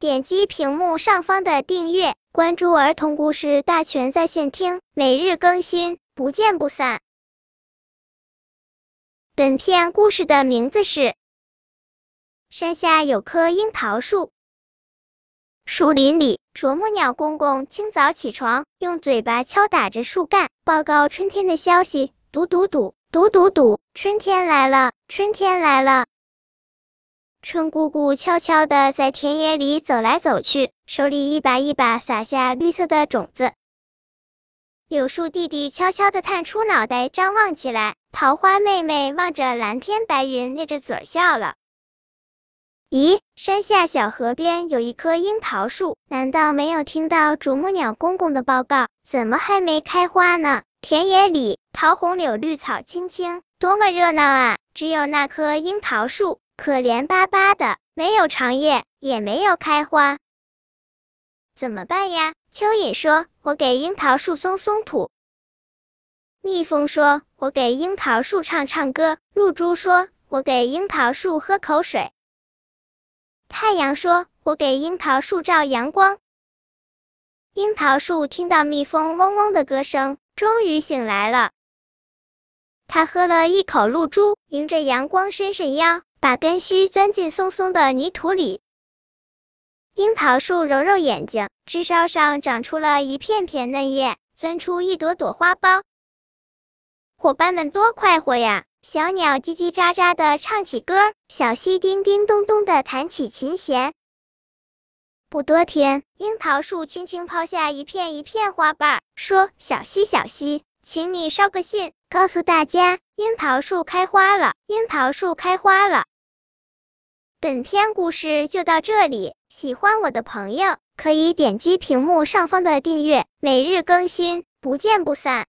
点击屏幕上方的订阅，关注儿童故事大全在线听，每日更新，不见不散。本片故事的名字是《山下有棵樱桃树》。树林里，啄木鸟公公清早起床，用嘴巴敲打着树干，报告春天的消息。嘟嘟嘟，嘟嘟嘟，春天来了，春天来了。春姑姑悄悄的在田野里走来走去，手里一把一把撒下绿色的种子。柳树弟弟悄悄的探出脑袋张望起来，桃花妹妹望着蓝天白云，咧着嘴笑了。咦，山下小河边有一棵樱桃树，难道没有听到啄木鸟公公的报告？怎么还没开花呢？田野里桃红柳绿草青青，多么热闹啊！只有那棵樱桃树可怜巴巴的，没有长叶，也没有开花，怎么办呀？蚯蚓说：“我给樱桃树松松土。”蜜蜂说：“我给樱桃树唱唱歌。”露珠说：“我给樱桃树喝口水。”太阳说：“我给樱桃树照阳光。”樱桃树听到蜜蜂嗡嗡的歌声。终于醒来了，它喝了一口露珠，迎着阳光伸伸腰，把根须钻进松松的泥土里。樱桃树揉揉眼睛，枝梢上长出了一片片嫩叶，钻出一朵朵花苞。伙伴们多快活呀！小鸟叽叽喳喳的唱起歌，小溪叮叮咚咚的弹起琴弦。不多天，樱桃树轻轻抛下一片一片花瓣，说：“小溪，小溪，请你捎个信，告诉大家，樱桃树开花了，樱桃树开花了。”本篇故事就到这里，喜欢我的朋友可以点击屏幕上方的订阅，每日更新，不见不散。